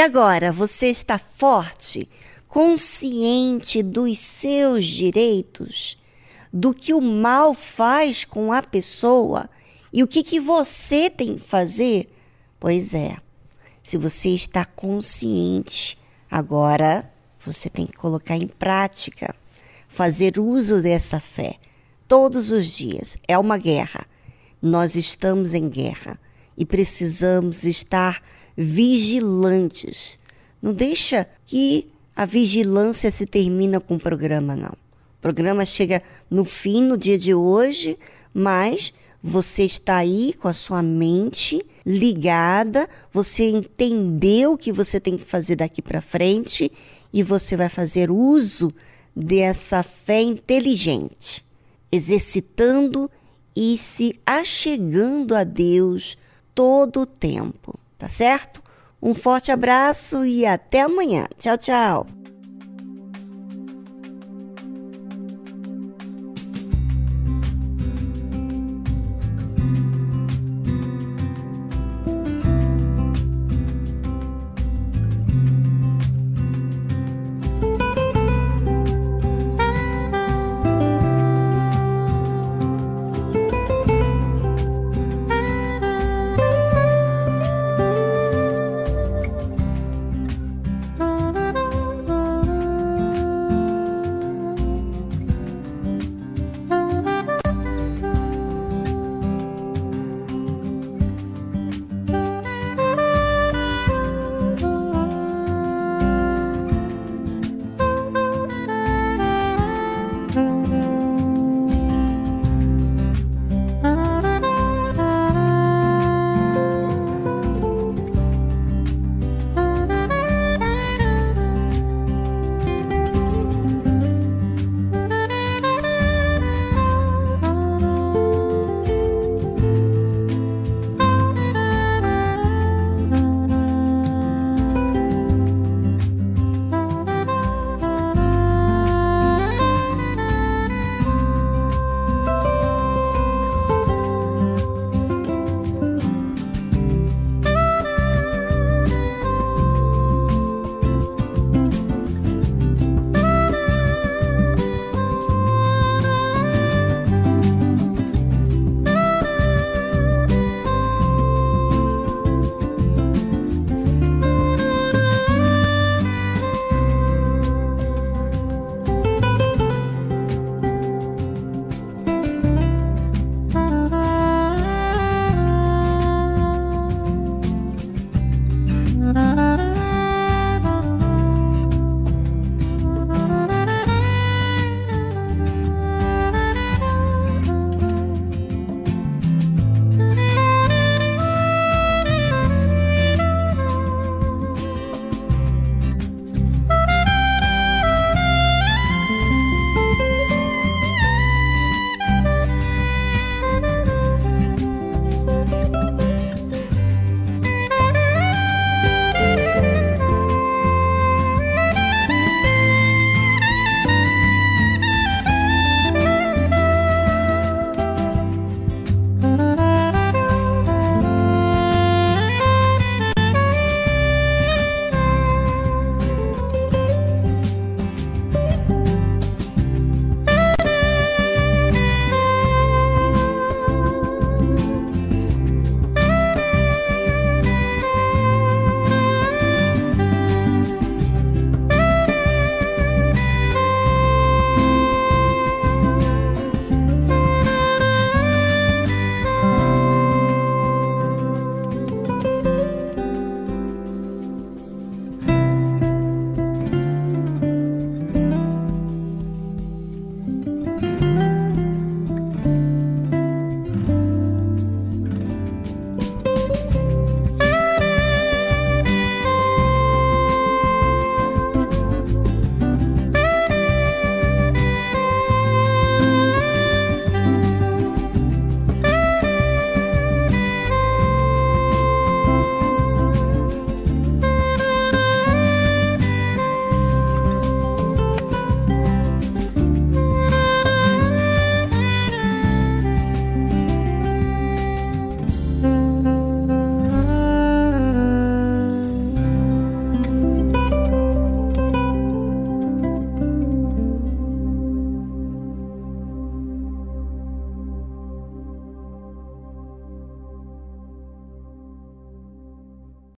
E agora, você está forte? consciente dos seus direitos, do que o mal faz com a pessoa e o que, que você tem que fazer? Pois é, se você está consciente, agora você tem que colocar em prática, fazer uso dessa fé todos os dias. É uma guerra. Nós estamos em guerra e precisamos estar vigilantes. Não deixa que a vigilância se termina com o programa, não. O programa chega no fim, no dia de hoje, mas você está aí com a sua mente ligada, você entendeu o que você tem que fazer daqui para frente e você vai fazer uso dessa fé inteligente, exercitando e se achegando a Deus todo o tempo, tá certo? Um forte abraço e até amanhã. Tchau, tchau.